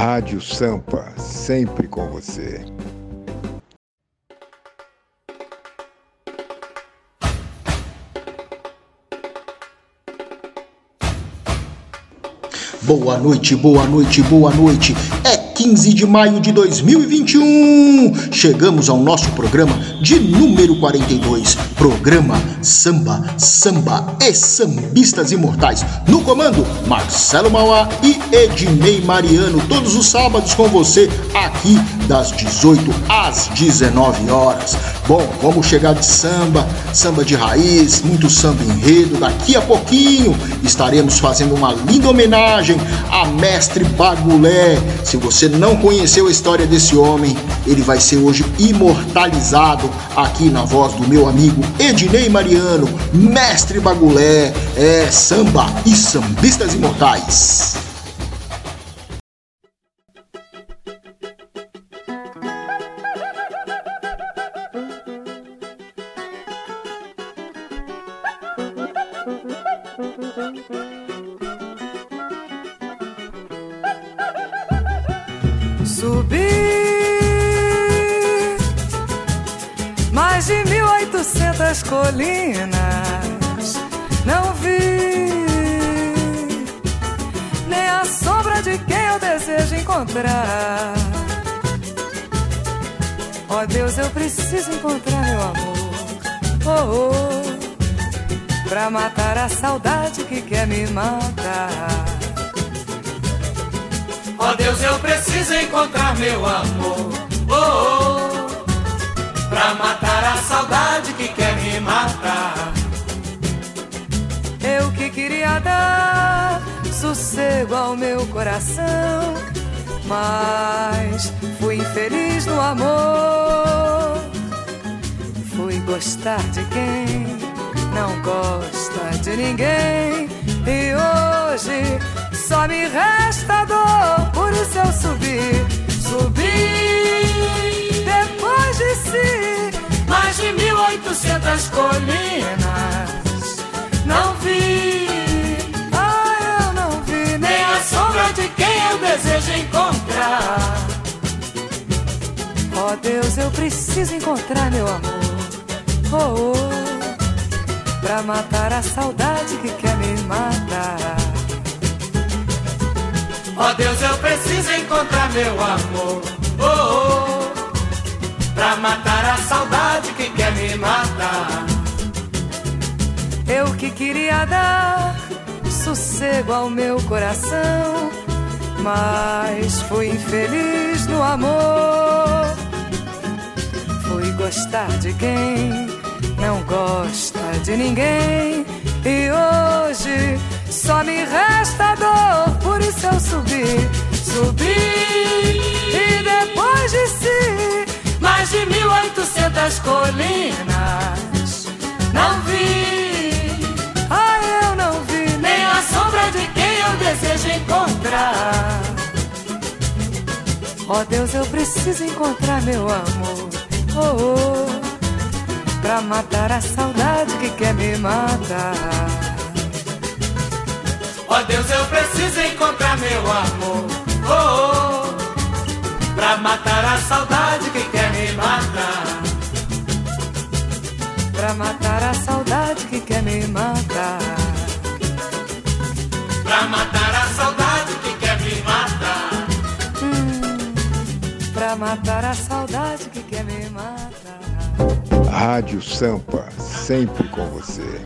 Rádio Sampa, sempre com você. Boa noite, boa noite, boa noite. É 15 de maio de 2021. Chegamos ao nosso programa de número 42. Programa Samba, Samba e Sambistas Imortais. No comando, Marcelo Mauá e Ednei Mariano. Todos os sábados com você, aqui das 18 às 19 horas. Bom, vamos chegar de samba, samba de raiz, muito samba enredo. Daqui a pouquinho estaremos fazendo uma linda homenagem a Mestre Bagulé. Se você não conheceu a história desse homem, ele vai ser hoje imortalizado aqui na voz do meu amigo Ednei Mariano, Mestre Bagulé. É samba e sambistas imortais. Que quer me matar. Ó oh, Deus, eu preciso encontrar meu amor. Oh, oh pra matar a saudade que quer me matar. Eu que queria dar sossego ao meu coração, mas fui infeliz no amor. Fui gostar de quem não gosta de ninguém. E hoje só me resta dor, por isso eu subi, subi de si mais de mil oitocentas colinas. Não vi, ah, eu não vi nem a sombra de quem eu desejo encontrar. Oh Deus, eu preciso encontrar meu amor. Oh, oh, pra matar a saudade que quer me matar. Oh Deus, eu preciso encontrar meu amor. Oh, oh pra matar a saudade que quer me matar. Eu que queria dar sossego ao meu coração, mas fui infeliz no amor. Fui gostar de quem não gosta de ninguém. E hoje só me resta dor, por isso eu subi, subi e depois de si mais de mil oitocentas colinas. Não vi, ah, eu não vi nem a sombra de quem eu desejo encontrar. Oh, Deus, eu preciso encontrar meu amor. Oh, oh, pra matar a saudade que quer me matar. Ó oh, Deus, eu preciso encontrar meu amor. Oh, oh pra matar a saudade que quer me matar. Pra matar a saudade que quer me matar. Pra matar a saudade que quer me matar. Hum, pra matar a saudade que quer me matar. Rádio Sampa, sempre com você.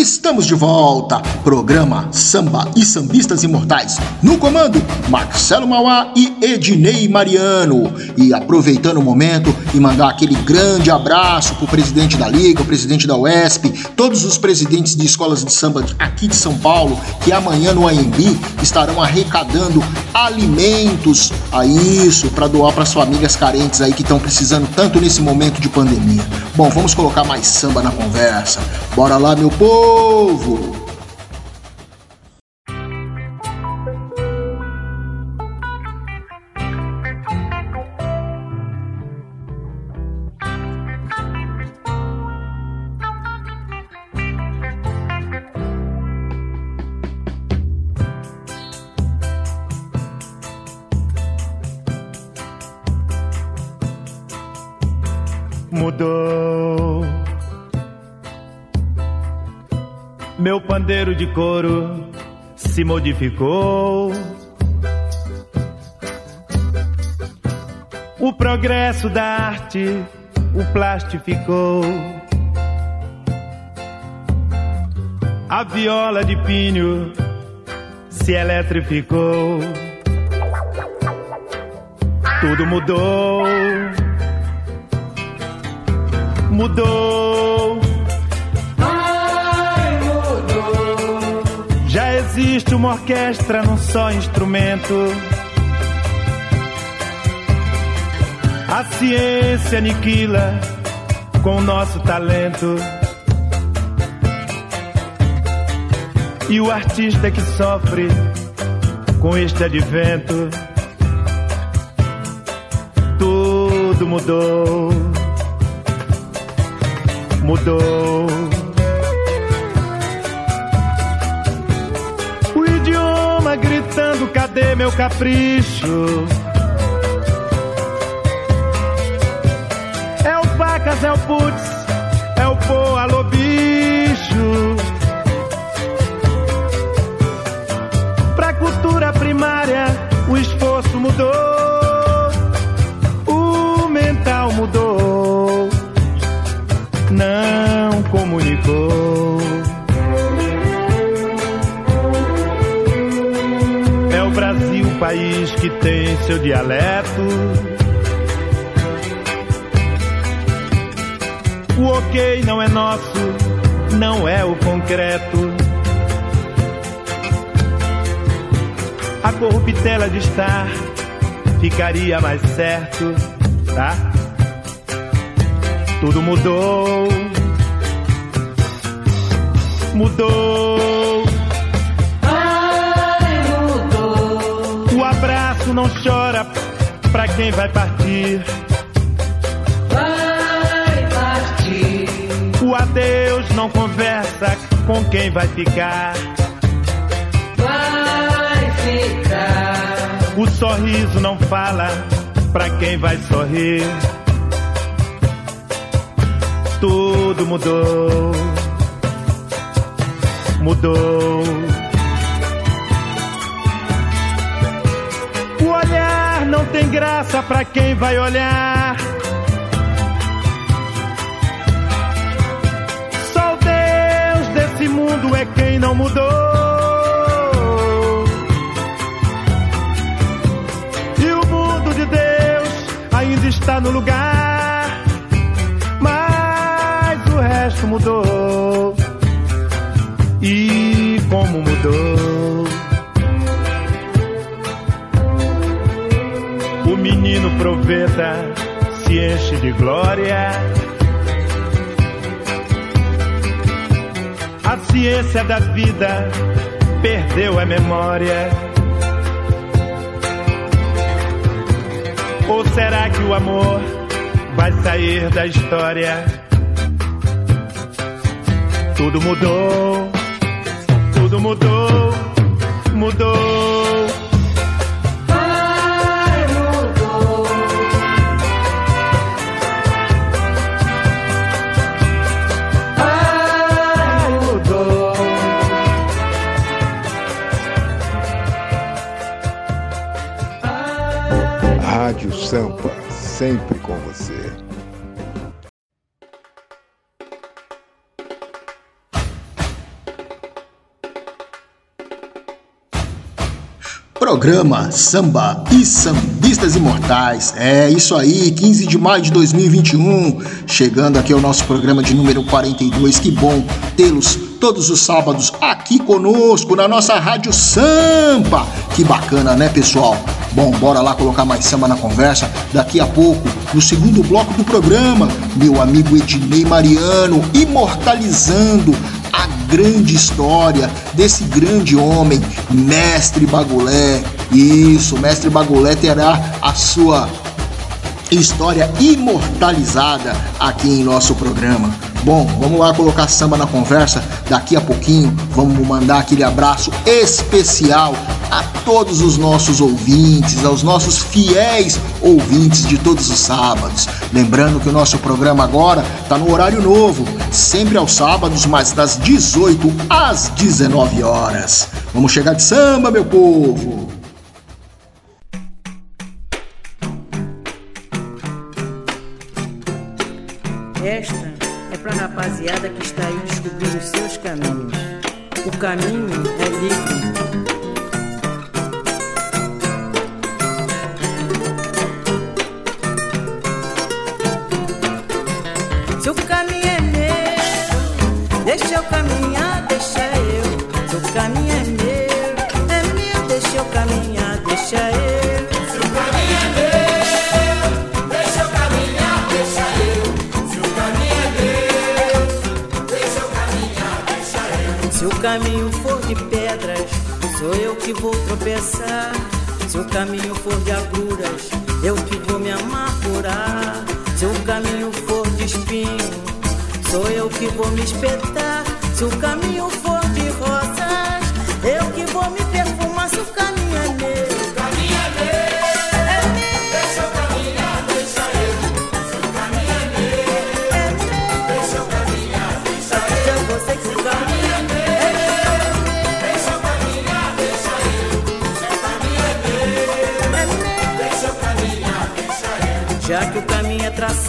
Estamos de volta. Programa Samba e Sambistas Imortais. No comando, Marcelo Mauá e Ednei Mariano. E aproveitando o momento e mandar aquele grande abraço pro presidente da Liga, o presidente da UESP, todos os presidentes de escolas de samba aqui de São Paulo, que amanhã no AMB estarão arrecadando alimentos a isso para doar para as famílias carentes aí que estão precisando tanto nesse momento de pandemia. Bom, vamos colocar mais samba na conversa. Bora lá, meu povo! Povo. De couro se modificou. O progresso da arte o plastificou. A viola de pinho se eletrificou. Tudo mudou. Mudou. Existe uma orquestra num só instrumento. A ciência aniquila com o nosso talento. E o artista que sofre com este advento. Tudo mudou. Mudou. Cadê meu capricho? É o pacas, é o putz, é o pô, alô bicho. Pra cultura primária, o esforço mudou. O mental mudou. Não comunicou. País que tem seu dialeto. O ok não é nosso, não é o concreto. A corruptela de estar ficaria mais certo, tá? Tudo mudou. Mudou. Abraço não chora pra quem vai partir. Vai partir. O adeus não conversa com quem vai ficar. Vai ficar. O sorriso não fala pra quem vai sorrir. Tudo mudou. Mudou. Não tem graça pra quem vai olhar. Só o Deus desse mundo é quem não mudou. E o mundo de Deus ainda está no lugar. Mas o resto mudou. E como mudou. O menino proveta se enche de glória. A ciência da vida perdeu a memória. Ou será que o amor vai sair da história? Tudo mudou, tudo mudou, mudou. Sampa, sempre com você. Programa Samba e Sambistas Imortais. É isso aí, 15 de maio de 2021, chegando aqui ao nosso programa de número 42. Que bom tê-los todos os sábados aqui conosco na nossa Rádio Sampa. Que bacana, né, pessoal? Bom, bora lá colocar mais samba na conversa. Daqui a pouco, no segundo bloco do programa, meu amigo Ednei Mariano imortalizando a grande história desse grande homem, Mestre Bagulé. Isso, Mestre Bagulé terá a sua história imortalizada aqui em nosso programa. Bom, vamos lá colocar samba na conversa. Daqui a pouquinho vamos mandar aquele abraço especial a todos os nossos ouvintes, aos nossos fiéis ouvintes de todos os sábados. Lembrando que o nosso programa agora está no horário novo, sempre aos sábados, mas das 18 às 19 horas. Vamos chegar de samba, meu povo! Rapaziada que está aí descobrindo os seus caminhos. O caminho que vou tropeçar. Se o caminho for de agruras, eu que vou me amargurar. Se o caminho for de espinho, sou eu que vou me espetar. Se o caminho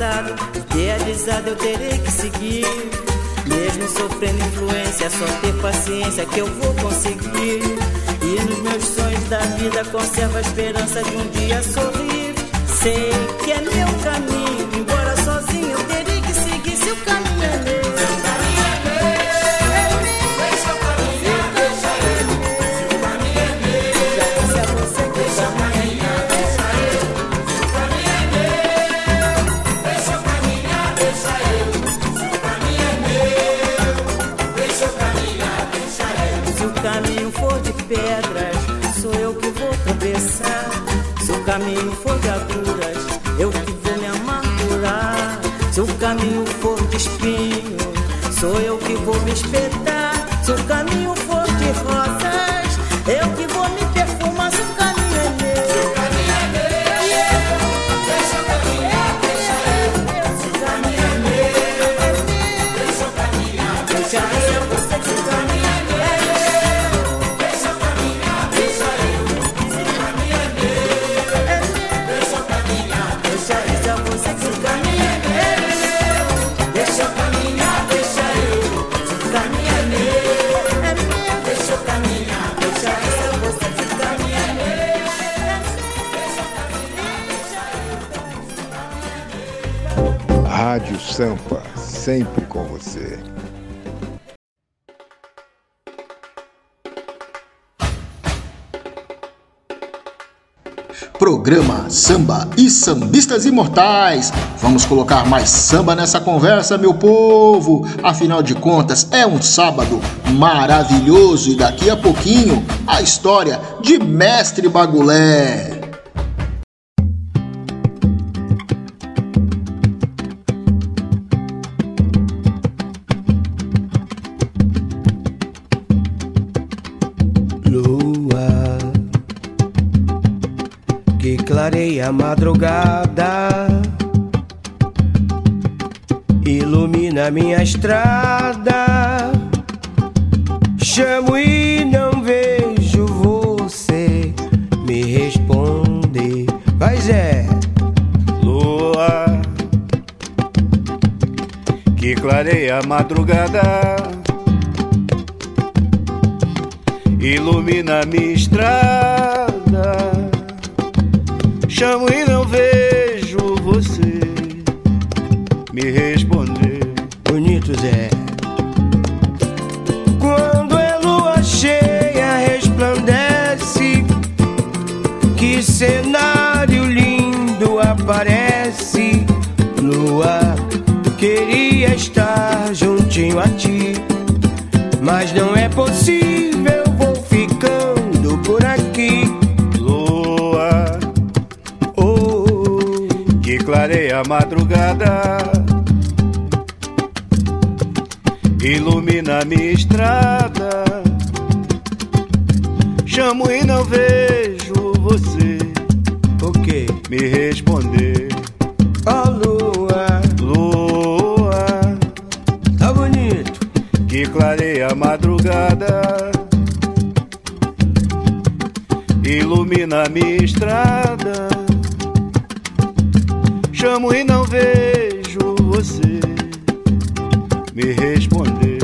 caminho é eu terei que seguir. Mesmo sofrendo influência, só ter paciência que eu vou conseguir. E nos meus sonhos da vida conservo a esperança de um dia sorrir. Sei que é meu caminho, embora sozinho eu terei que seguir se o caminho é meu. Caminho for de agruras, eu que vou me amargurar. Se o caminho for de espinho, sou eu que vou me espetar. Rádio Sampa, sempre com você. Programa Samba e Sambistas Imortais. Vamos colocar mais samba nessa conversa, meu povo. Afinal de contas, é um sábado maravilhoso e daqui a pouquinho a história de Mestre Bagulé. A madrugada, ilumina minha estrada. Chamo e não vejo você me responder. Vai Zé, Lua que clareia a madrugada, ilumina minha estrada. Chamo e não vejo madrugada, ilumina minha estrada. Chamo e não vejo você O quê? me responder. Ó lua, Lua tá bonito. que clareia a madrugada, ilumina minha estrada. Chamo e não vejo você me responder.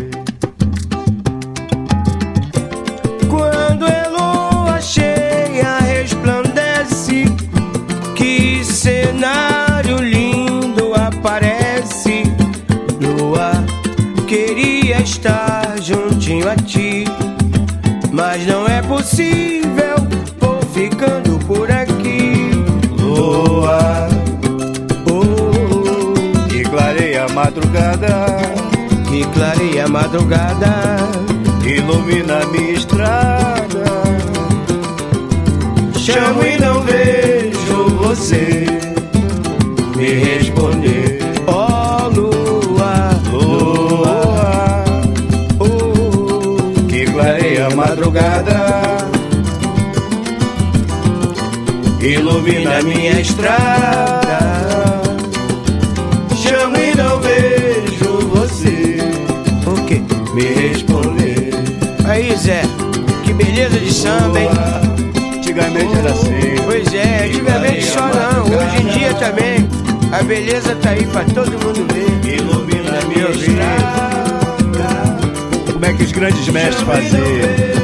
Quando é lua cheia, resplandece. Que cenário lindo aparece. Lua, queria estar juntinho a ti. Mas não é possível, madrugada, que clareia a madrugada. ilumina minha estrada. Chamo e não vejo você me responder. Ó lua, Lua oh, que clareia a madrugada, ilumina minha estrada. Zé, que beleza de samba, hein? Antigamente era assim. Pois é, antigamente só não, hoje em dia também. A beleza tá aí pra todo mundo ver. Ilumina minha estrada. Como é que os grandes mestres faziam?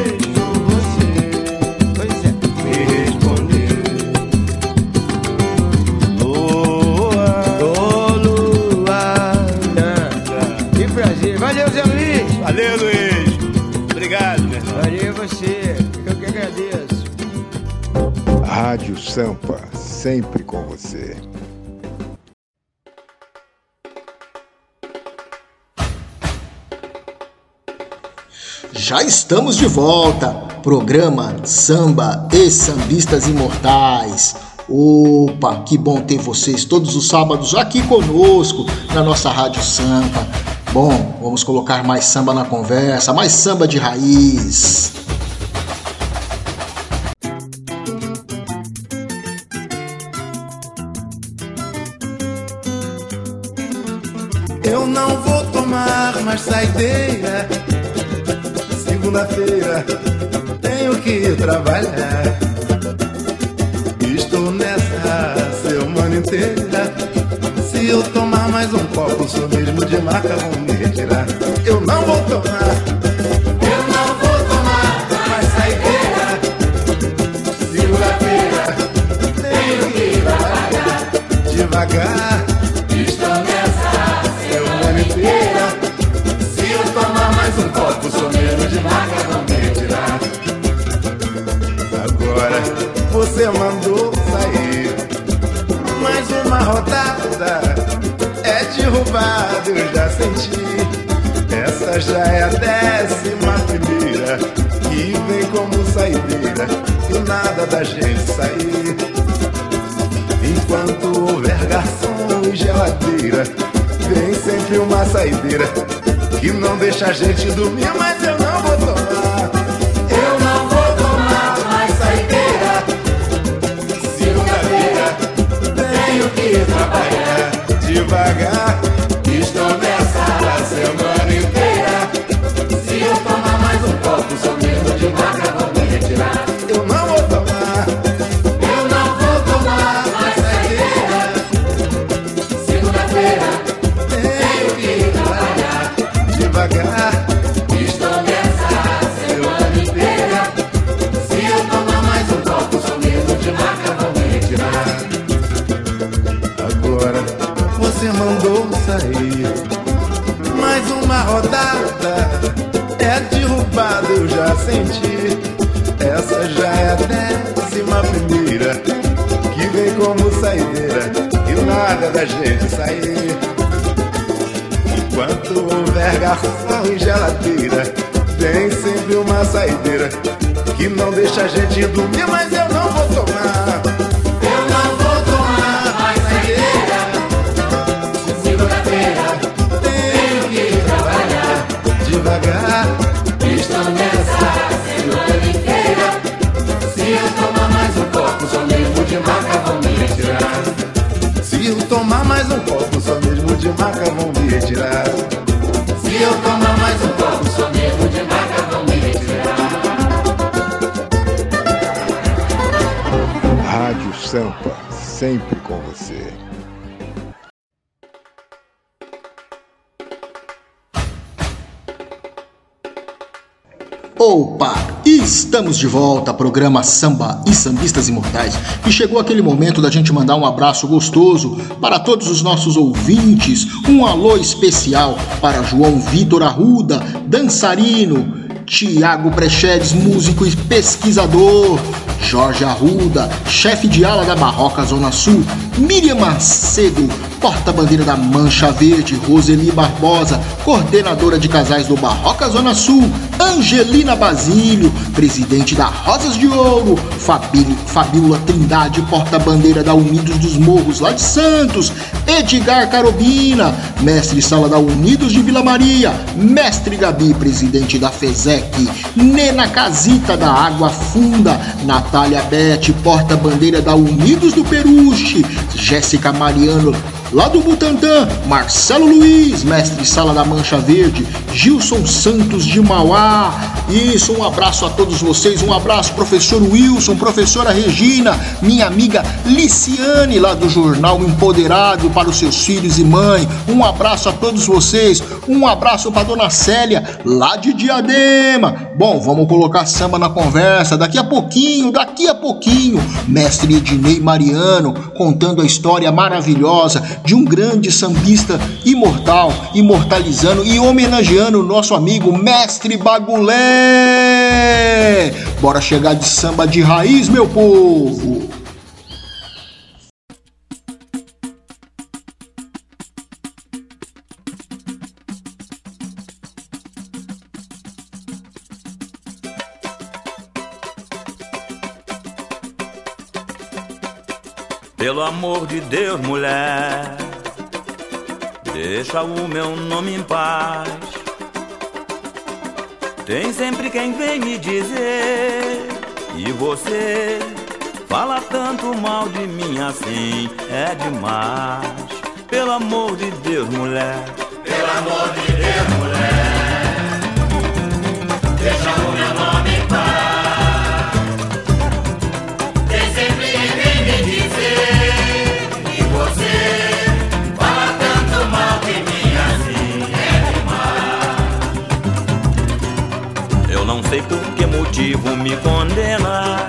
Rádio Sampa, sempre com você. Já estamos de volta. Programa Samba e Sambistas Imortais. Opa, que bom ter vocês todos os sábados aqui conosco na nossa Rádio Sampa. Bom, vamos colocar mais samba na conversa, mais samba de raiz. Mais saideira. Segunda-feira tenho que trabalhar. Estou nessa semana inteira. Se eu tomar mais um copo, sou mesmo de marca, vão me retirar. Eu não vou tomar. Eu não vou tomar saideira. Segunda-feira tenho que trabalhar devagar. Você mandou sair. Mais uma rodada é derrubado, eu já senti. Essa já é a décima primeira que vem como saideira e nada da gente sair. Enquanto houver garçom e geladeira, vem sempre uma saideira que não deixa a gente dormir, mas eu não devagar. Estou nada da gente sair. Enquanto houver garçom e geladeira, tem sempre uma saideira que não deixa a gente dormir, mas eu não vou tomar. Se eu tomar mais um copo, só mesmo de maca vão me retirar. Rádio Sampa, sempre com você. Estamos de volta, programa Samba e Sambistas Imortais. E chegou aquele momento da gente mandar um abraço gostoso para todos os nossos ouvintes. Um alô especial para João Vitor Arruda, dançarino, Tiago Prechedes, músico e pesquisador, Jorge Arruda, chefe de ala da Barroca Zona Sul, Miriam Macedo, porta-bandeira da Mancha Verde, Roseli Barbosa, coordenadora de casais do Barroca Zona Sul, Angelina Basílio, presidente da Rosas de Ouro, Fabíola Trindade, porta-bandeira da Unidos dos Morros lá de Santos, Edgar Carobina, mestre sala da Unidos de Vila Maria, mestre Gabi, presidente da FESEC, Nena Casita da Água Funda, Natália Bete, porta-bandeira da Unidos do Peruche, Jéssica Mariano, lá do Butantã, Marcelo Luiz, mestre sala da Mancha Verde, Gilson Santos de Mauá. Isso, um abraço a todos vocês, um abraço professor Wilson, professora Regina, minha amiga Liciane lá do jornal Empoderado para os seus filhos e mãe. Um abraço a todos vocês, um abraço para dona Célia lá de Diadema. Bom, vamos colocar samba na conversa daqui a pouquinho, daqui a pouquinho. Mestre Ednei Mariano contando a história maravilhosa de um grande sambista imortal, imortalizando e homenageando o nosso amigo Mestre Bagulé. Bora chegar de samba de raiz, meu povo! Amor de Deus, mulher, deixa o meu nome em paz. Tem sempre quem vem me dizer, e você fala tanto mal de mim assim, é demais. Pelo amor de Deus, mulher, Pelo amor de Deus, mulher, deixa o meu motivo me condenas.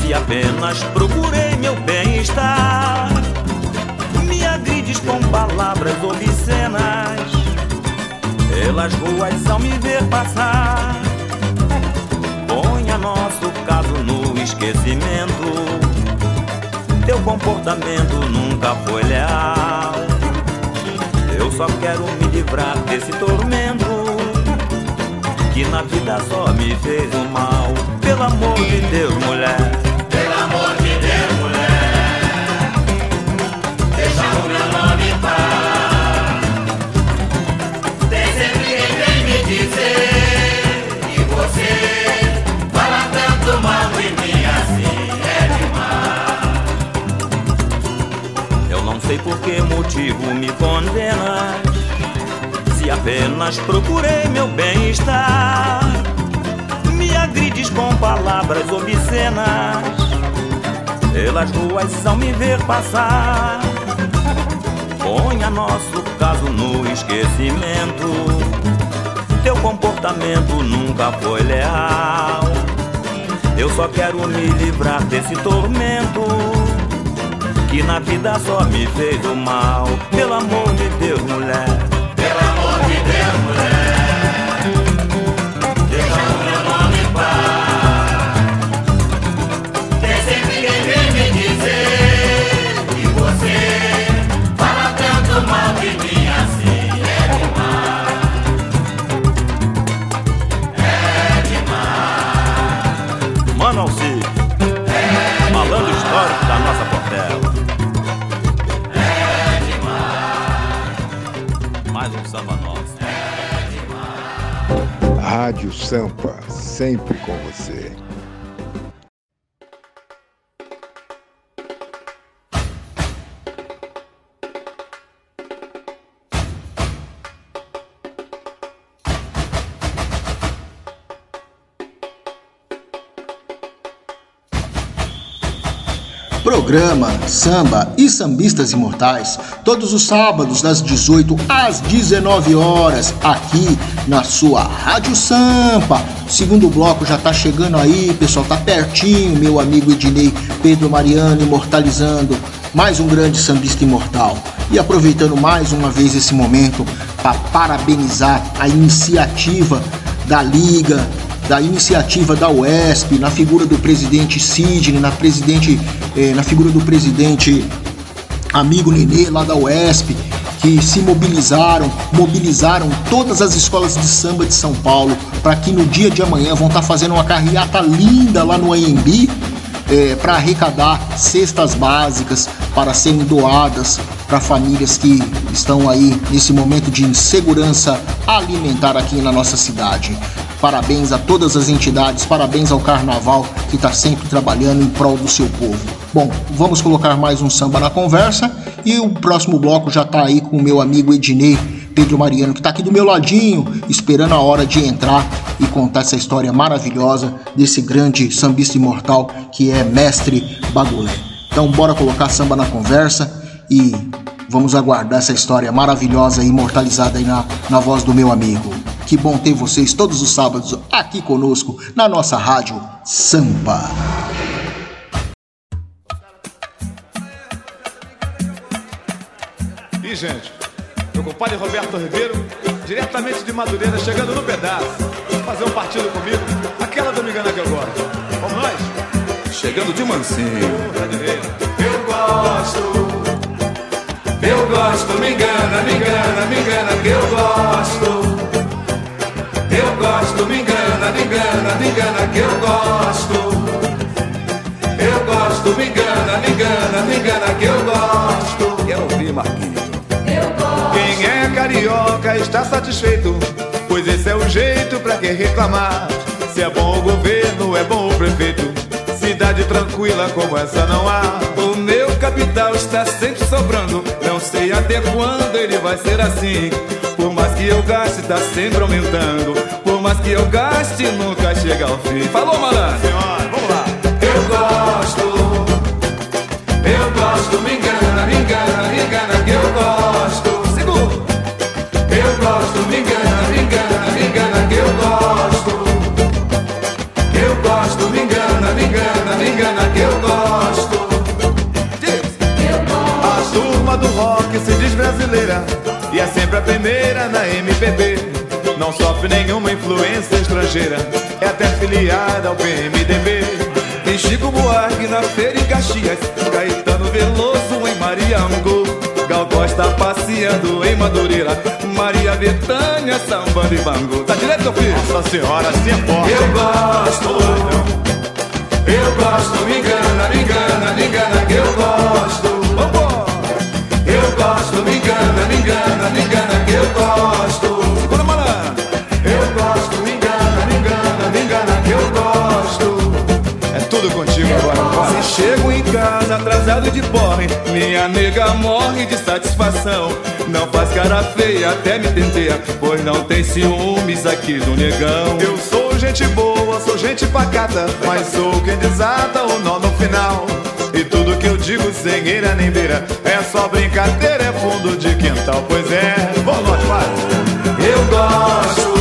Se apenas procurei meu bem-estar, me agrides com palavras obscenas. Pelas ruas ao me ver passar, ponha nosso caso no esquecimento. Teu comportamento nunca foi leal. Eu só quero me livrar desse tormento que na vida só me fez o mal. Pelo amor de Deus, mulher. Pelo amor de Deus, mulher, deixa o meu nome em paz. Tem sempre quem vem me dizer, e você fala tanto mal de mim assim, é demais. Eu não sei por que motivo me condenas. Apenas procurei meu bem-estar, me agrides com palavras obscenas. Pelas ruas ao me ver passar, ponha nosso caso no esquecimento. Teu comportamento nunca foi leal. Eu só quero me livrar desse tormento que na vida só me fez o mal. Pelo amor de Deus, mulher. Pelo amor de Deus, mulher, Rádio Sampa, sempre com você. Programa Samba e Sambistas Imortais, todos os sábados das 18 às 19 horas, aqui na sua Rádio Sampa. segundo bloco já tá chegando aí, pessoal, tá pertinho, meu amigo Ednei Pedro Mariano imortalizando mais um grande sambista imortal. E aproveitando mais uma vez esse momento para parabenizar a iniciativa da Liga, da iniciativa da UESP, na figura do presidente Sidney, na, presidente, eh, na figura do presidente amigo Nenê lá da UESP, que se mobilizaram, mobilizaram todas as escolas de samba de São Paulo para que no dia de amanhã vão estar tá fazendo uma carreata linda lá no AMB eh, para arrecadar cestas básicas para serem doadas para famílias que estão aí nesse momento de insegurança alimentar aqui na nossa cidade. Parabéns a todas as entidades, parabéns ao Carnaval que está sempre trabalhando em prol do seu povo. Bom, vamos colocar mais um samba na conversa e o próximo bloco já está aí com o meu amigo Ednei Pedro Mariano, que está aqui do meu ladinho, esperando a hora de entrar e contar essa história maravilhosa desse grande sambista imortal que é Mestre Bagulé. Então, bora colocar samba na conversa e vamos aguardar essa história maravilhosa e imortalizada aí na, na voz do meu amigo. Que bom ter vocês todos os sábados aqui conosco na nossa rádio Sampa. E gente, meu compadre Roberto Ribeiro, diretamente de Madureira, chegando no pedaço, fazer um partido comigo, aquela domingana que eu gosto. Vamos nós? Chegando de mansinho. Eu gosto. Eu gosto, me engana, me engana, me engana que eu gosto. Eu gosto, me engana, me engana, me engana que eu gosto. Eu gosto, me engana, me engana, me engana que eu gosto. Quero ouvir, Marquinhos. Quem é carioca está satisfeito, pois esse é o jeito pra quem reclamar. Se é bom o governo, é bom o prefeito. Cidade tranquila como essa não há. O meu capital está sempre sobrando. Não sei até quando ele vai ser assim. Por mais que eu gaste, está sempre aumentando. Por mais que eu gaste, nunca chega ao fim. Falou, malandro? Senhora, vamos lá. Eu gosto. Eu gosto, me engana, me engana, me engana que eu gosto. Segundo. Eu gosto, me engana, me engana, me engana que eu gosto. Eu gosto, me engana, me engana, me engana que eu gosto. Do rock se diz brasileira e é sempre a primeira na MPB. Não sofre nenhuma influência estrangeira, é até filiada ao PMDB. Tem Chico Buarque na feira em Caxias, Caetano Veloso em Mariango, Gal Costa passeando em Madureira, Maria Bethânia sambando em Bangu. Tá direito, meu filho? Nossa senhora, assim é forte. Eu gosto. Eu gosto, me engana, me engana, me engana que eu gosto. Eu gosto, me engana, me engana, me engana que eu gosto. Malandro! Eu gosto, me engana, me engana, me engana que eu gosto. É tudo contigo agora, vai. Se chego em casa atrasado de porre, minha nega morre de satisfação. Não faz cara feia, até me tenteia, pois não tem ciúmes aqui do negão. Eu sou gente boa, sou gente pacata, mas sou quem desata o nó no final. E tudo que eu digo sem eira nem beira é só brincadeira, é fundo de quintal, pois é. Vamos lá, vai. Eu gosto,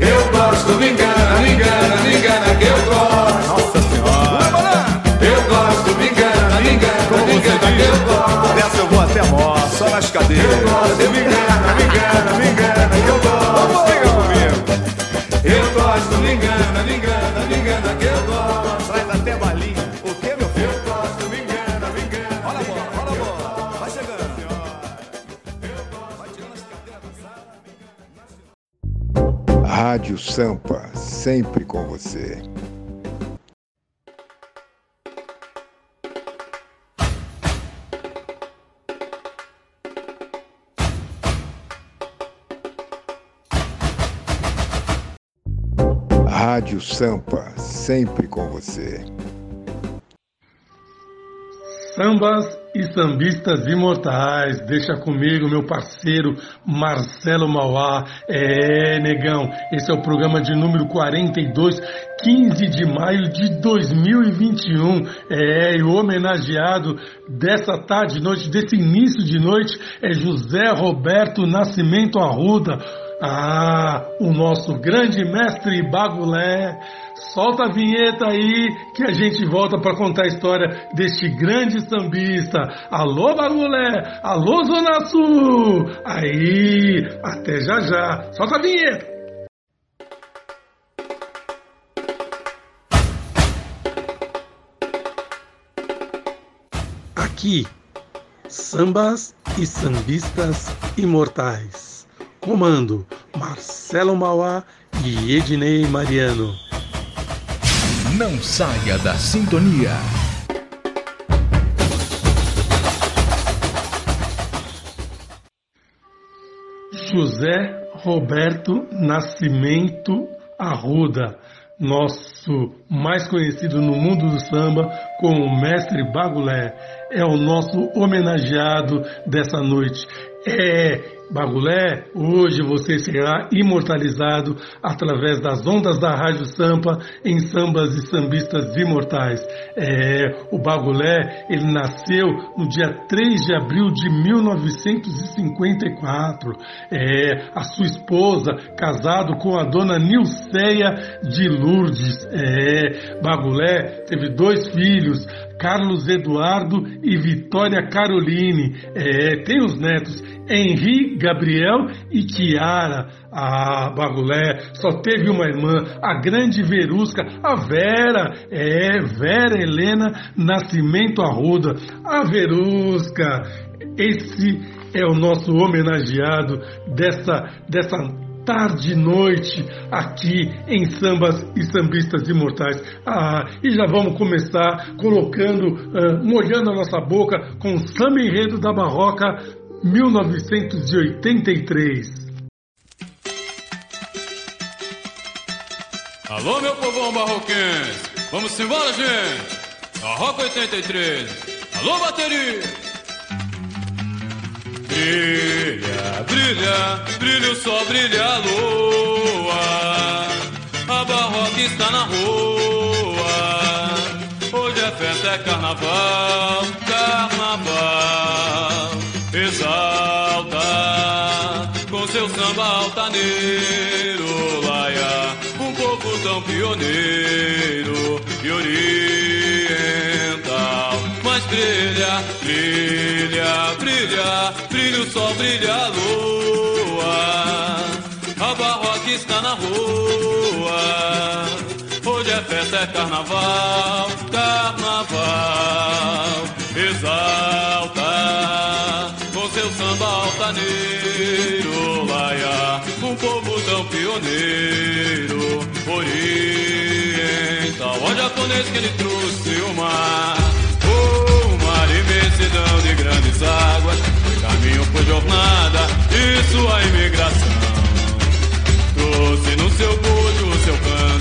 eu gosto, me engana, me engana, me engana que eu gosto. Nossa senhora. Eu gosto, me engana, me engana, me engana que eu gosto. Dessa eu vou até a morte, só nas cadeiras. Eu gosto, me engana, me engana, me engana que eu gosto. Fica comigo. Eu gosto, me engana, me engana Rádio Sampa, sempre com você. Rádio Sampa, sempre com você. Sambas e sambistas imortais. Deixa comigo, meu parceiro Marcelo Mauá. É, negão, esse é o programa de número 42, 15 de maio de 2021. É, e o homenageado dessa tarde, noite, desse início de noite, é José Roberto Nascimento Arruda. Ah, o nosso grande mestre Bagulé. Solta a vinheta aí que a gente volta para contar a história deste grande sambista. Alô, Bagulé! Alô, Zona Sul! Aí, até já já. Solta a vinheta! Aqui, sambas e sambistas imortais. Comando Marcelo Mauá e Ednei Mariano. Não saia da sintonia. José Roberto Nascimento Arruda, nosso mais conhecido no mundo do samba como Mestre Bagulé, é o nosso homenageado dessa noite. É Bagulé, hoje você será imortalizado através das ondas da Rádio Sampa em sambas e sambistas imortais. É, o Bagulé, ele nasceu no dia 3 de abril de 1954. É, a sua esposa, casado com a dona Nilceia de Lourdes. É, Bagulé teve dois filhos, Carlos Eduardo e Vitória Caroline. É, tem os netos Henri, Gabriel e Kiara. A Bagulé só teve uma irmã, a grande Verusca, a Vera, é, Vera Helena Nascimento Arruda. A Verusca, esse é o nosso homenageado dessa, dessa tarde e noite aqui em Sambas e Sambistas Imortais. Ah, e já vamos começar colocando, uh, molhando a nossa boca com o samba enredo da Barroca 1983. Alô, meu povão barroquense, vamos embora, gente. Barroca 83. Alô, bateria. Brilha, brilha, brilha o sol, brilha a lua. A barroca está na rua. Hoje é festa, é carnaval, carnaval. Altaneiro, laia. Um povo tão pioneiro e oriental. Mas brilha, brilha, brilha, brilha o sol, brilha a lua. A barroca está na rua. Hoje é festa, é carnaval, carnaval. Exalta altaneiro, laia. Um povo tão pioneiro, oriental. Ó japonês que ele trouxe o mar. Oh, mar imensidão de grandes águas. Foi caminho por jornada e sua imigração. Trouxe no seu bojo o seu canto,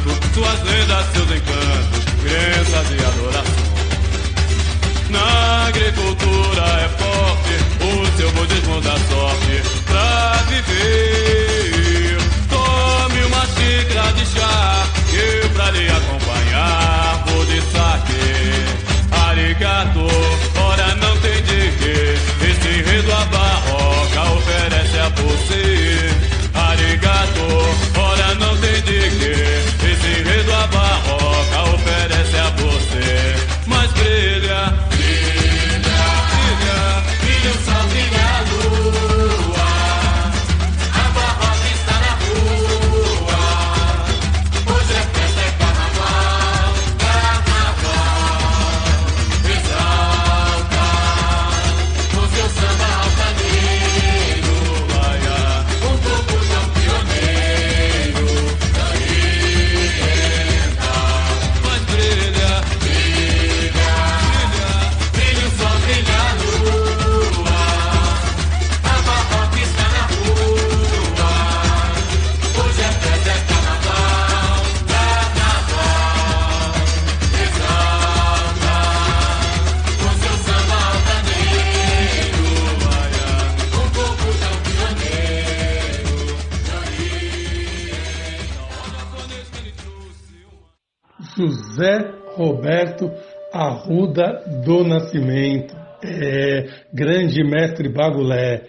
Arruda do Nascimento. É, grande mestre Bagulé.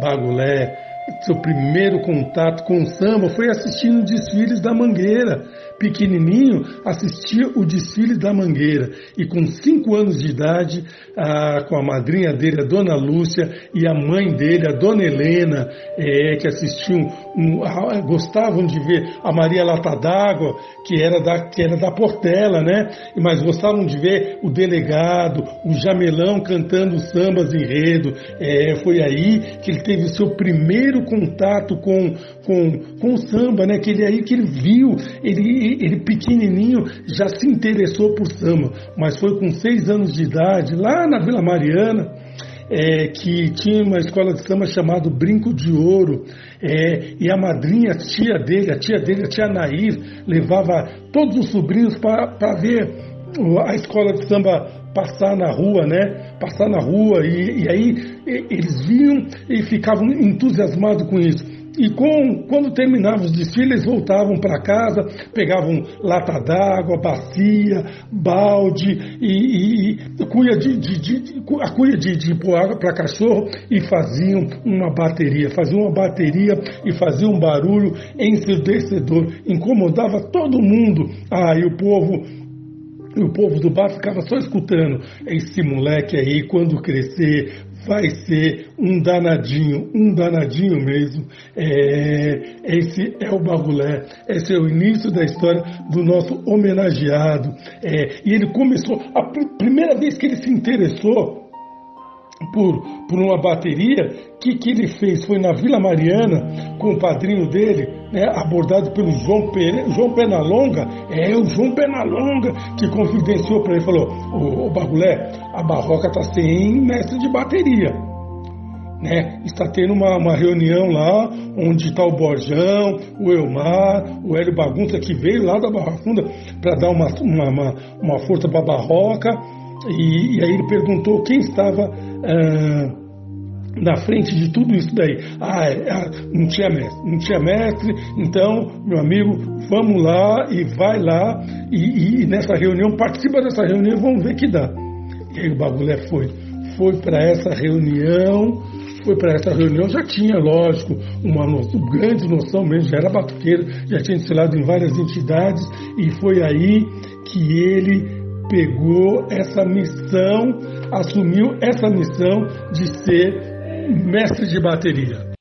Bagulé, seu primeiro contato com o samba foi assistindo desfiles da Mangueira pequenininho, assistia o desfile da Mangueira e com cinco anos de idade, a, com a madrinha dele, a Dona Lúcia, e a mãe dele, a Dona Helena, é, que assistiam, um, a, gostavam de ver a Maria Lata d'Água, que era da que era da Portela, né? Mas gostavam de ver o delegado, o Jamelão cantando sambas enredo. É, foi aí que ele teve o seu primeiro contato com com, com samba, né? Que ele aí que ele viu, ele ele pequenininho já se interessou por samba, mas foi com seis anos de idade, lá na Vila Mariana, é, que tinha uma escola de samba chamada Brinco de Ouro, é, e a madrinha, a tia dele, a tia dele, a tia Nair, levava todos os sobrinhos para ver a escola de samba passar na rua, né? Passar na rua, e, e aí eles vinham e ficavam entusiasmados com isso. E com, quando terminavam os desfiles, voltavam para casa, pegavam lata d'água, bacia, balde e, e cuia de, de, de, a cuia de, de pôr água para cachorro e faziam uma bateria, faziam uma bateria e faziam um barulho ensurdecedor, incomodava todo mundo. Ah, e o povo e o povo do bar ficava só escutando. Esse moleque aí, quando crescer, vai ser um danadinho, um danadinho mesmo. É, esse é o Bagulé, esse é o início da história do nosso homenageado. É, e ele começou, a pr primeira vez que ele se interessou por, por uma bateria, que, que ele fez? Foi na Vila Mariana, com o padrinho dele, né, abordado pelo João, Pere, João Penalonga, é o João Penalonga que confidenciou para ele, falou, ô, ô Bagulé, a Barroca está sem mestre de bateria. Né? Está tendo uma, uma reunião lá onde está o Borjão, o Elmar, o Hélio Bagunça, que veio lá da Barra Funda para dar uma, uma, uma, uma força para a Barroca. E, e, aí ele perguntou quem estava ah, na frente de tudo isso daí. Ah, é, ah, não tinha mestre, não tinha mestre, então, meu amigo, vamos lá e vai lá e, e nessa reunião, participa dessa reunião e vamos ver que dá. E aí o Bagulé foi, foi para essa reunião, foi para essa reunião, já tinha, lógico, uma noção, grande noção mesmo, já era batuqueiro, já tinha desfilado em várias entidades, e foi aí que ele pegou essa missão, assumiu essa missão de ser mestre de bateria.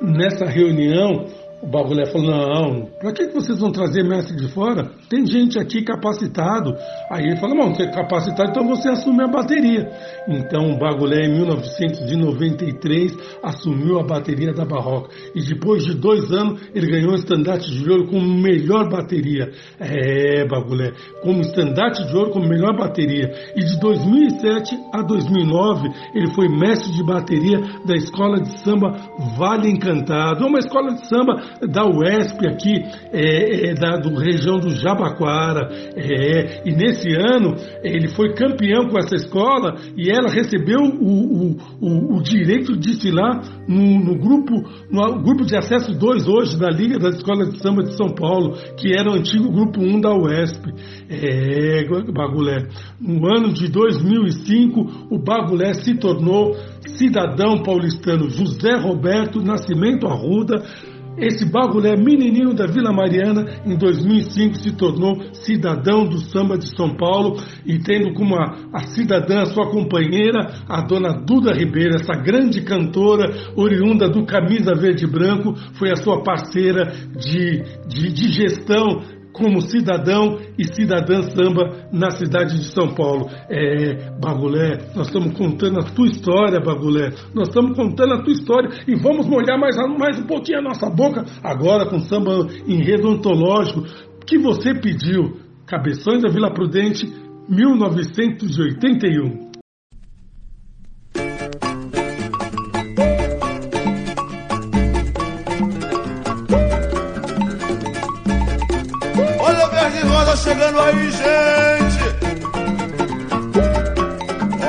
Nessa reunião, o Bagulé falou: Não, para que vocês vão trazer mestre de fora? Tem gente aqui capacitado. Aí ele falou: Não, você é capacitado, então você assume a bateria. Então o Bagulé, em 1993, assumiu a bateria da Barroca. E depois de dois anos, ele ganhou o estandarte de ouro como melhor bateria. É, Bagulé, como estandarte de ouro como melhor bateria. E de 2007 a 2009, ele foi mestre de bateria da escola de samba Vale Encantado. É uma escola de samba da UESP aqui, é, é, da do região do Jabaquara. É, e nesse ano ele foi campeão com essa escola e ela recebeu o, o, o, o direito de desfilar no, no, grupo, no grupo de acesso 2 hoje da Liga das Escolas de Samba de São Paulo, que era o antigo grupo 1 da UESP. É, Bagulé. No ano de 2005, o Bagulé se tornou cidadão paulistano José Roberto Nascimento Arruda esse bagulé menininho da Vila Mariana, em 2005, se tornou cidadão do samba de São Paulo e tendo como a, a cidadã, sua companheira, a dona Duda Ribeiro, essa grande cantora oriunda do Camisa Verde Branco, foi a sua parceira de, de, de gestão como cidadão e cidadã samba na cidade de São Paulo. É, Bagulé, nós estamos contando a tua história, Bagulé. Nós estamos contando a tua história e vamos molhar mais, mais um pouquinho a nossa boca agora com samba enredo ontológico que você pediu. Cabeções da Vila Prudente, 1981. Chegando aí, gente.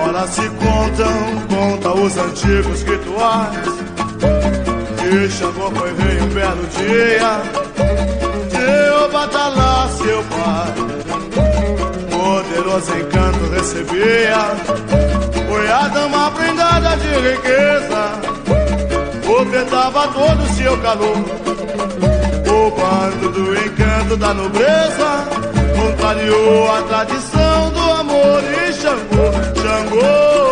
Ora, se contam, conta os antigos rituais. Que Xangô foi rei um belo dia. Deu batalaço seu pai. Poderoso encanto recebia, foi a dama prendada de riqueza, ofertava todo o seu calor. O bando do encanto da nobreza, contrariou a tradição do amor e Xangô, Xangô.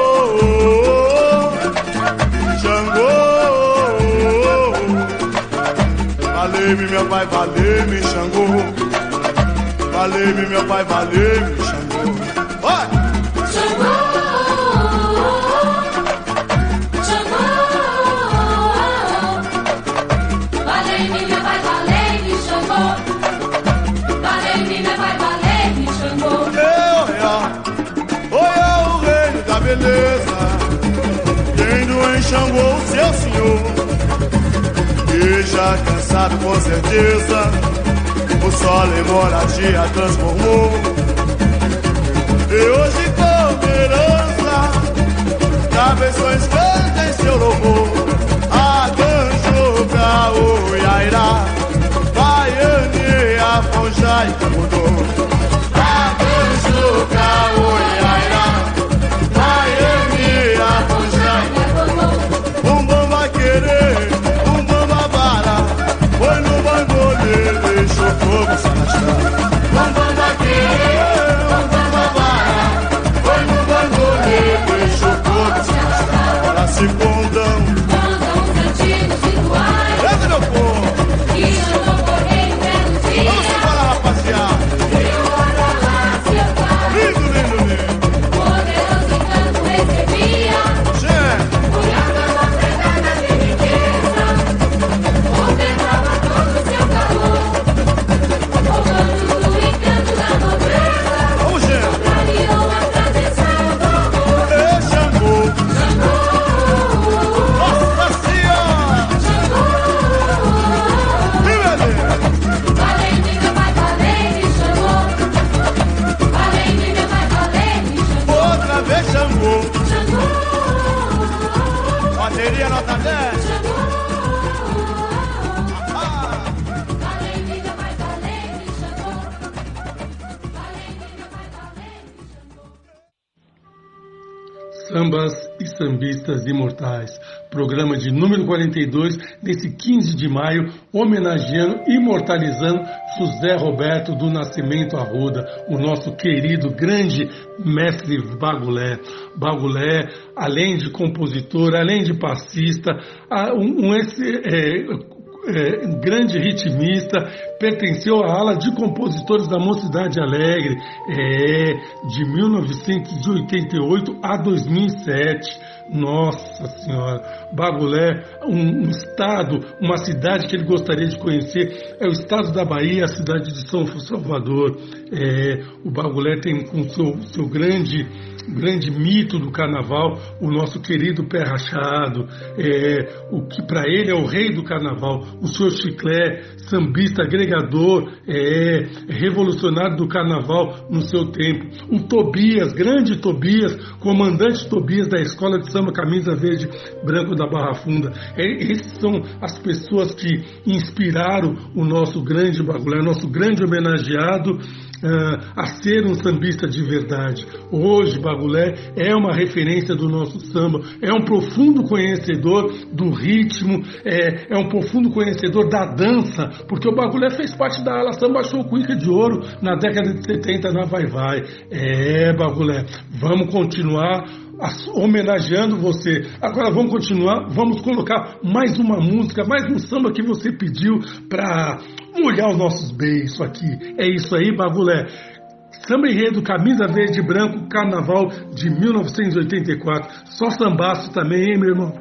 Valeu-me, meu pai, valeu-me, Xangô. Valeu-me, meu pai, valeu-me, E já cansado com certeza O sol em moradia transformou. E hoje com herança Cabeções cantem seu louvor. Arcanjo, Caô, Yairá Baiane, Afonjai, Camudô Arcanjo, Caô, deixou Sambas e Sambistas Imortais, programa de número 42, nesse 15 de maio, homenageando, imortalizando José Roberto do Nascimento Arruda, o nosso querido grande mestre Bagulé. Bagulé, além de compositor, além de passista, um, um é, é, grande ritmista, pertenceu à ala de compositores da Mocidade Alegre, é, de 1988 a 2007. Nossa Senhora, Bagulé, um, um, estado, uma cidade que ele gostaria de conhecer, é o estado da Bahia, a cidade de São Salvador. É, o Bagulé tem com seu, seu grande grande mito do carnaval, o nosso querido pé rachado, é, o que para ele é o rei do carnaval, o senhor Chiclé, sambista agregador, é, revolucionário do carnaval no seu tempo, o Tobias, grande Tobias, comandante Tobias da Escola de Samba Camisa Verde Branco da Barra Funda. É, esses são as pessoas que inspiraram o nosso grande bagulho, nosso grande homenageado uh, a ser um sambista de verdade. Hoje, Bagulé é uma referência do nosso samba, é um profundo conhecedor do ritmo, é, é um profundo conhecedor da dança, porque o Bagulé fez parte da ala samba show cuica de ouro na década de 70 na Vai Vai. É, Bagulé, vamos continuar homenageando você. Agora vamos continuar, vamos colocar mais uma música, mais um samba que você pediu para molhar os nossos beijos aqui. É isso aí, Bagulé. Samba Enredo, Camisa Verde e Branco, Carnaval de 1984. Só sambaço também, hein, meu irmão?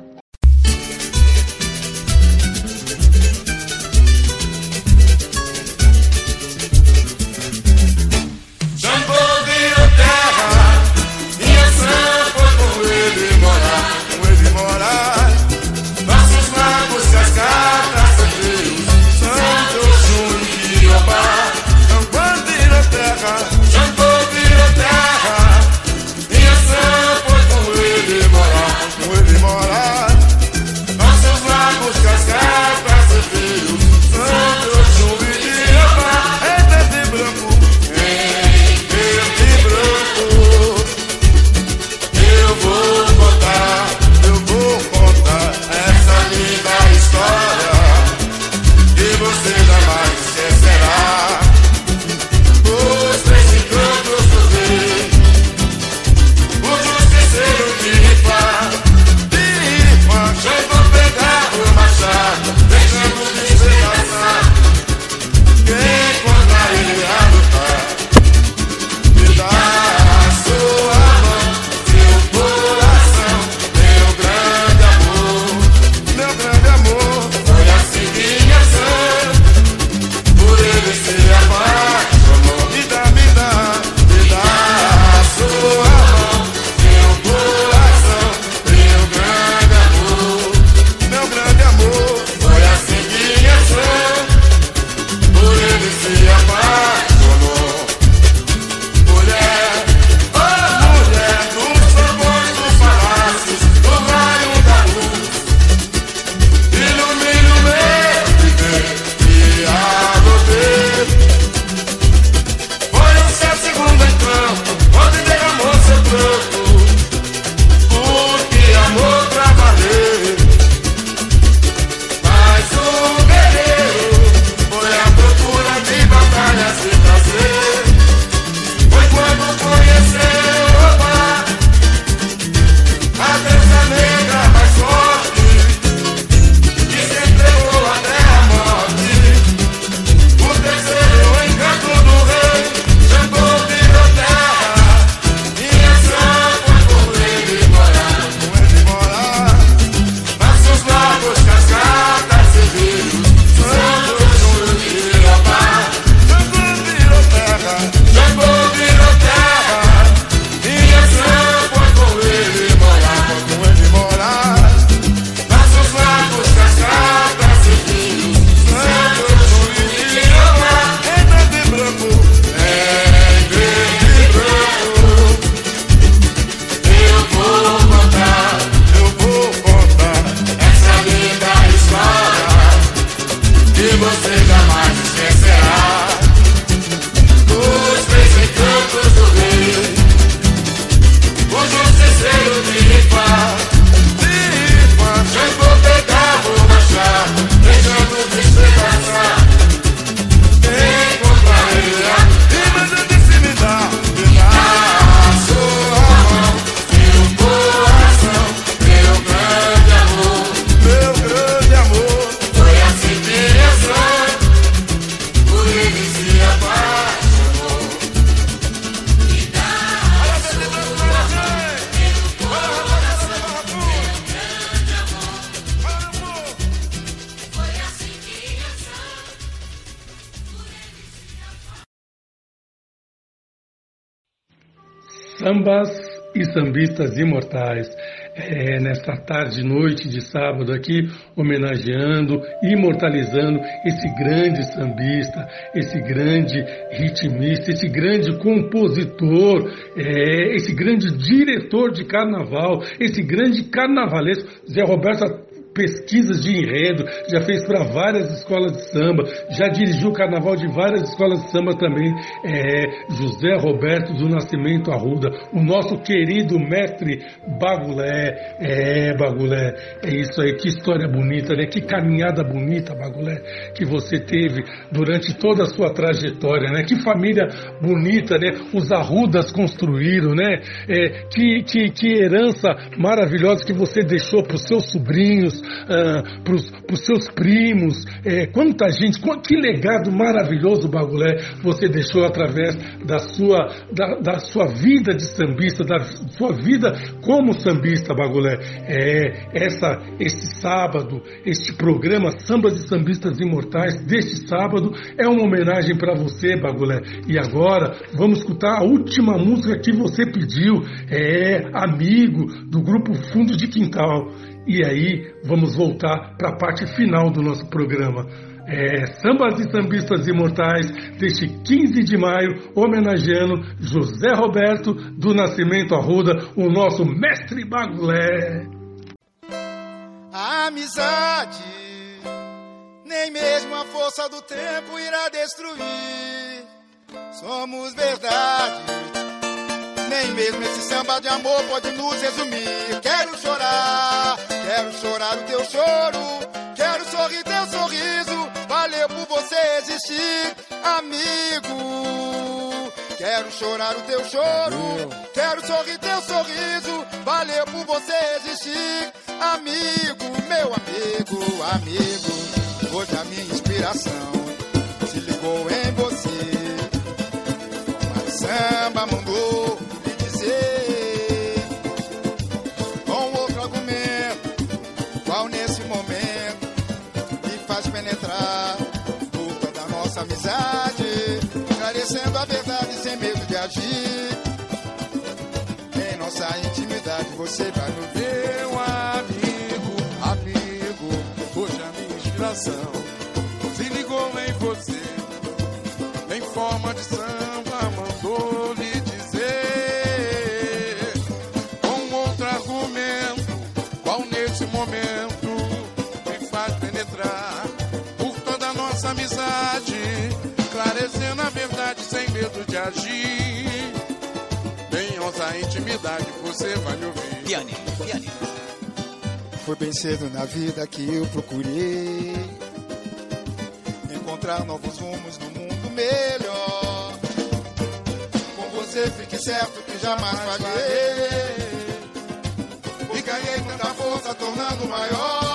Imortais. É, nesta tarde e noite de sábado aqui, homenageando, imortalizando esse grande sambista, esse grande ritmista, esse grande compositor, é, esse grande diretor de carnaval, esse grande carnavalesco, Zé Roberto pesquisas de enredo, já fez para várias escolas de samba, já dirigiu o carnaval de várias escolas de samba também. É, José Roberto do Nascimento Arruda, o nosso querido mestre Bagulé. É, Bagulé, é isso aí, que história bonita, né? Que caminhada bonita, Bagulé, que você teve durante toda a sua trajetória, né? Que família bonita, né? Os Arrudas construíram, né? É, que, que, que herança maravilhosa que você deixou para os seus sobrinhos, ah, para os seus primos, é, quanta gente, que legado maravilhoso, Bagulé, você deixou através da sua, da, da, sua vida de sambista, da sua vida como sambista, Bagulé. É, essa, esse sábado, este programa Sambas e Sambistas Imortais, deste sábado, é uma homenagem para você, Bagulé. E agora, vamos escutar a última música que você pediu, é Amigo, do grupo Fundo de Quintal. E aí vamos voltar para a parte final do nosso programa. É, Sambas e Sambistas Imortais, deste 15 de maio, homenageando José Roberto do Nascimento Arruda, o nosso mestre bagulé. A amizade, nem mesmo a força do tempo irá destruir. Somos verdade, nem mesmo esse samba de amor pode nos resumir. Quero chorar, quero chorar o teu choro, quero sorrir teu sorriso, valeu por você existir, amigo. Quero chorar o teu choro, quero sorrir teu sorriso, valeu por você existir, amigo, meu amigo, amigo. Hoje a minha inspiração se ligou em medo de agir. Em nossa intimidade você vai ver, Meu amigo, amigo, hoje a minha inspiração se ligou em você. Em forma de samba, mandou lhe dizer. Com outro argumento, qual nesse momento me faz penetrar por toda a nossa amizade, esclarecendo a verdade sem medo de agir. Em nossa intimidade, você vai me ouvir. Piane, piane. Foi bem cedo na vida que eu procurei encontrar novos rumos no mundo melhor. Com você fique certo que jamais falhei. E ganhei tanta força, tornando maior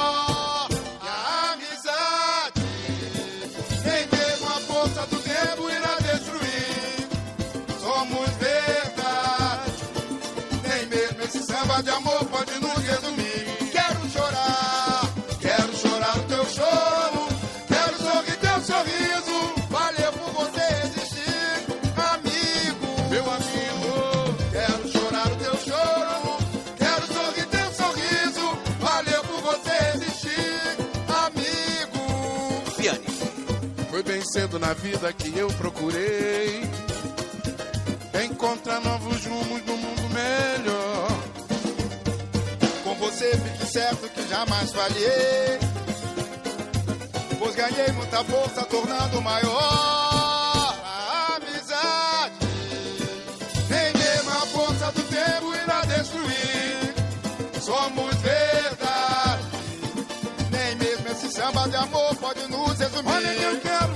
samba de amor pode nos resumir. Quero chorar, quero chorar o teu choro. Quero sorrir teu sorriso. Valeu por você existir, amigo. Meu amigo, quero chorar o teu choro. Quero sorrir teu sorriso. Valeu por você existir, amigo. Piane. Foi bem cedo na vida que eu procurei encontrar novos rumos jamais falhei. Pois ganhei muita força, tornando maior a amizade. Nem mesmo a força do tempo irá destruir. Somos verdade. Nem mesmo esse samba de amor pode nos resumir. Olha que eu quero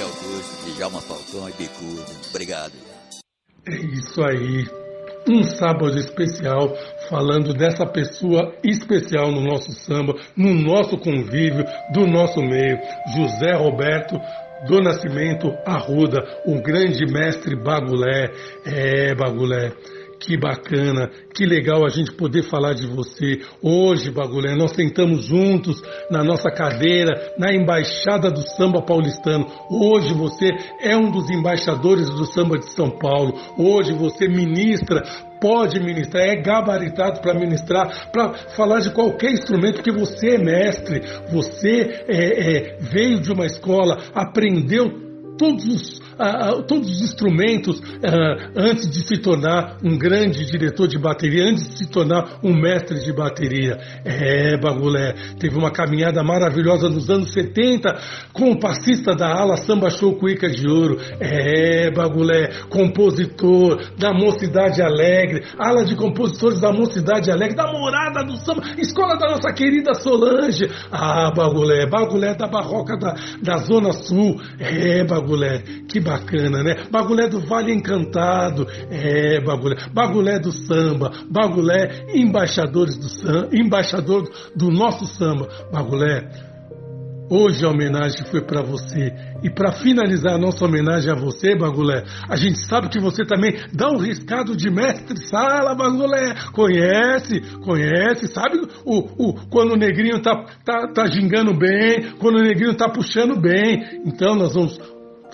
Kleber Augusto, Djalma Falcão e Bicudo. Obrigado. É isso aí. Um sábado especial falando dessa pessoa especial no nosso samba, no nosso convívio, do nosso meio, José Roberto do Nascimento Arruda, o grande mestre Bagulé. É, Bagulé. Que bacana, que legal a gente poder falar de você. Hoje, Bagulé, nós sentamos juntos na nossa cadeira, na Embaixada do Samba Paulistano. Hoje você é um dos embaixadores do samba de São Paulo. Hoje você ministra, pode ministrar, é gabaritado para ministrar, para falar de qualquer instrumento, porque você é mestre, você é, é, veio de uma escola, aprendeu todos os, todos os instrumentos ah, antes de se tornar um grande diretor de bateria, antes de se tornar um mestre de bateria. É, Bagulé, teve uma caminhada maravilhosa nos anos 70 com o passista da ala Samba Show Cuica de Ouro. É, Bagulé, compositor da Mocidade Alegre, ala de compositores da Mocidade Alegre, da Morada do Samba, escola da nossa querida Solange. Ah, Bagulé, Bagulé da Barroca da, da Zona Sul. É, Bagulé, que bacana, né? Bagulé do Vale Encantado. É, Bagulé. Bagulé do samba. Bagulé, embaixadores do samba, embaixador do nosso samba. Bagulé, Hoje a homenagem foi para você. E para finalizar a nossa homenagem a você, Bagulé, a gente sabe que você também dá um riscado de mestre sala, Bagulé. Conhece, conhece, sabe o, o, quando o negrinho tá, tá, tá gingando bem, quando o negrinho tá puxando bem. Então nós vamos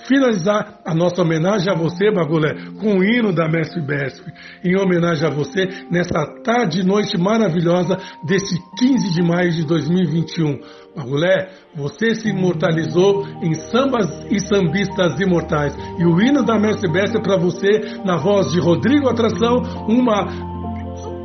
finalizar a nossa homenagem a você, Bagulé, com o hino da Mestre Besp. Em homenagem a você, nessa tarde e noite maravilhosa desse 15 de maio de 2021. Bagulé, você se imortalizou em sambas e sambistas imortais. E o hino da Mestre Besp é para você, na voz de Rodrigo Atração, uma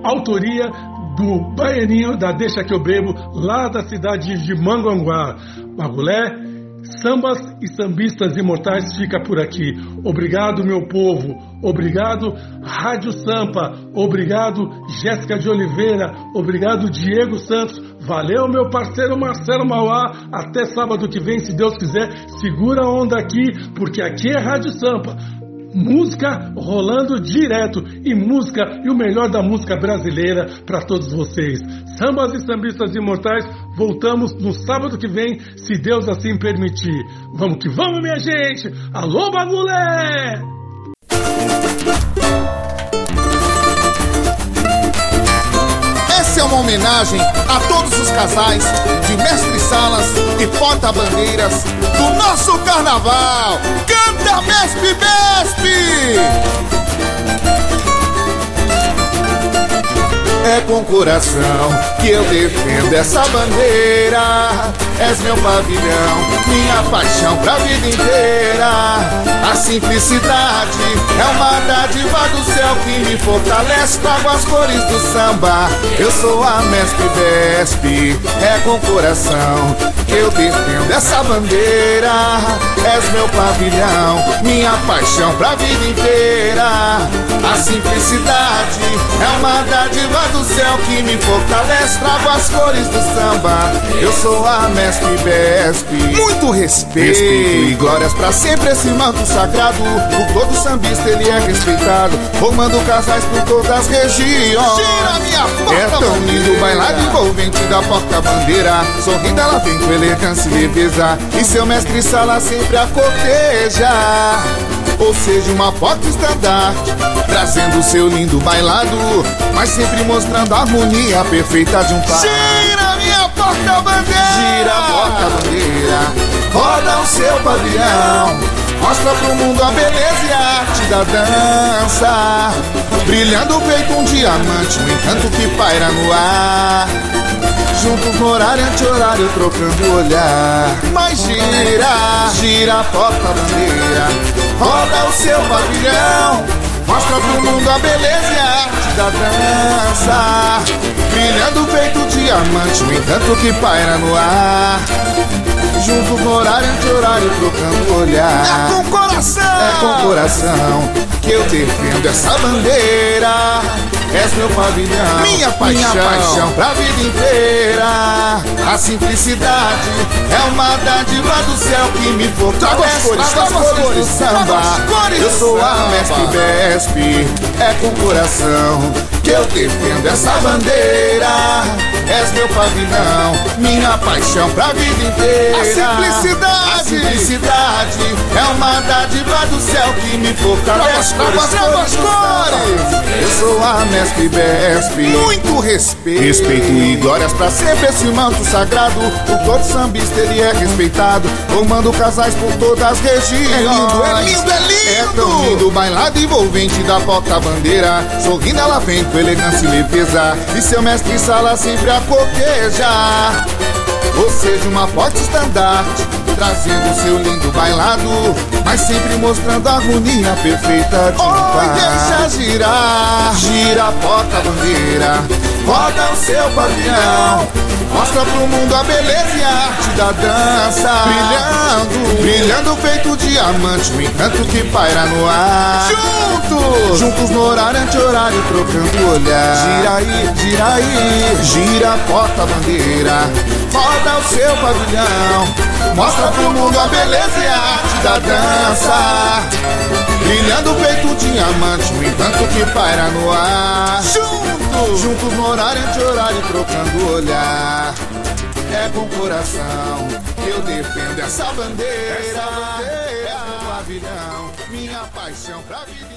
autoria do Baianinho da Deixa Que Eu Bebo, lá da cidade de Manguanguá. Bagulé, Sambas e sambistas imortais fica por aqui. Obrigado, meu povo. Obrigado, Rádio Sampa. Obrigado, Jéssica de Oliveira. Obrigado, Diego Santos. Valeu, meu parceiro Marcelo Mauá. Até sábado que vem, se Deus quiser. Segura a onda aqui, porque aqui é Rádio Sampa música rolando direto e música e o melhor da música brasileira para todos vocês. Sambas e sambistas imortais, voltamos no sábado que vem, se Deus assim permitir. Vamos que vamos, minha gente! Alô, bagulé! Homenagem a todos os casais de Mestre Salas e porta-bandeiras do nosso carnaval. Canta Mespe Mespe! É com coração que eu defendo essa bandeira. És meu pavilhão, minha paixão pra vida inteira. A simplicidade é uma dádiva do céu que me fortalece. Trago as cores do samba. Eu sou a Mestre Vespe. É com coração que eu defendo essa bandeira. És meu pavilhão, minha paixão pra vida inteira. A simplicidade é uma dádiva do céu que me fortalece. Trago as cores do samba. Eu sou a Mestre Besp. Muito respeito. Respeito e glórias pra sempre esse manto sagrado. Por todo sambista ele é respeitado. Formando casais por todas as regiões. Gira minha É tão lindo o bailado envolvente da porta-bandeira. Sorrindo ela vem com elegância e leveza. E seu mestre sala sempre a corteja. Ou seja, uma porta-estandarte Trazendo seu lindo bailado Mas sempre mostrando a harmonia perfeita de um Gira minha porta-bandeira Gira a porta-bandeira Roda o seu pavilhão. Mostra pro mundo a beleza e a arte da dança. Brilhando feito um diamante Um encanto que paira no ar. Juntos no horário anti-horário trocando olhar. Mas gira, gira a porta-bandeira Roda o seu pavilhão Mostra pro mundo a beleza e a arte da dança. Brilhando feito diamante O encanto que paira no ar Juntos no horário anti-horário trocando o olhar É com coração É com coração que eu defendo essa bandeira És meu pavilhão, minha paixão, minha paixão pra vida inteira. A simplicidade é uma dádiva do céu que me fortalece. Trago as cores, trago as cores do samba. Cores eu sou a mestre Besp, é com coração que eu defendo essa bandeira. És meu pavilhão, minha paixão pra vida inteira. A simplicidade, a simplicidade é uma dádiva do céu que me fortalece. Trago as- trago as cores. Eu sou a mestre Besp. Muito respeito. Respeito e glórias pra sempre esse manto sagrado. Por todo sambista ele é respeitado. Formando casais por todas as regiões. É lindo, é lindo, é lindo. É tão lindo o bailado envolvente da porta-bandeira. Sorrindo ela vem com elegância e leveza. E seu mestre sala sempre a coquejar. Ou seja, uma forte estandarte Trazendo seu lindo bailado Mas sempre mostrando a harmonia perfeita de um Oi, par deixa girar. Gira a porta-bandeira Roda o seu pavilhão Mostra pro mundo a beleza e a arte da dança. Brilhando, brilhando feito diamante O encanto que paira no ar. Juntos, Juntos no horário anti-horário trocando o olhar. Gira aí, gira aí, gira a porta-bandeira Roda o seu pavilhão. Mostra pro mundo a beleza e a arte da dança. Brilhando feito diamante O encanto que paira no ar. Juntos. Juntos no horário anti-horário trocando olhar. É com coração que eu defendo essa bandeira. É meu pavilhão, minha paixão pra inteira